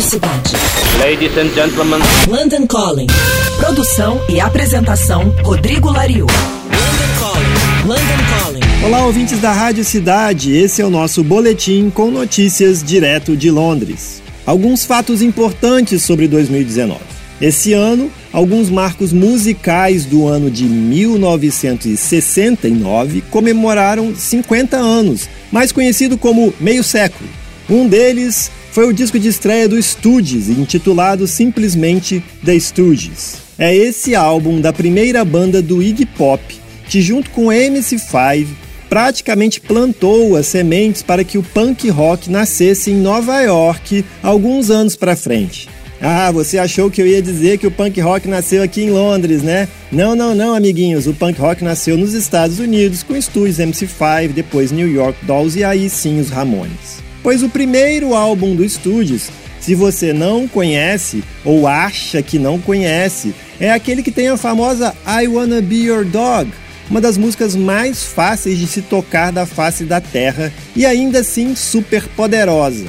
Cidade. Ladies and gentlemen. London Calling. Produção e apresentação Rodrigo Lariu. London Calling. London Calling. Olá, ouvintes da Rádio Cidade. Esse é o nosso boletim com notícias direto de Londres. Alguns fatos importantes sobre 2019. Esse ano, alguns marcos musicais do ano de 1969 comemoraram 50 anos, mais conhecido como meio século. Um deles foi o disco de estreia do Stooges, intitulado simplesmente The Stooges. É esse álbum da primeira banda do Iggy Pop, que junto com MC5 praticamente plantou as sementes para que o punk rock nascesse em Nova York alguns anos para frente. Ah, você achou que eu ia dizer que o punk rock nasceu aqui em Londres, né? Não, não, não, amiguinhos. O punk rock nasceu nos Estados Unidos com estúdios MC5, depois New York Dolls e aí sim os Ramones. Pois o primeiro álbum do Estúdios, se você não conhece ou acha que não conhece, é aquele que tem a famosa I Wanna Be Your Dog, uma das músicas mais fáceis de se tocar da face da terra e ainda assim super poderosa.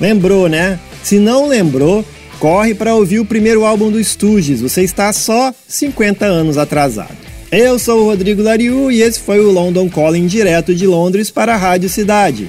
Lembrou, né? Se não lembrou, corre para ouvir o primeiro álbum do Stooges, você está só 50 anos atrasado. Eu sou o Rodrigo Lariu e esse foi o London Calling direto de Londres para a Rádio Cidade.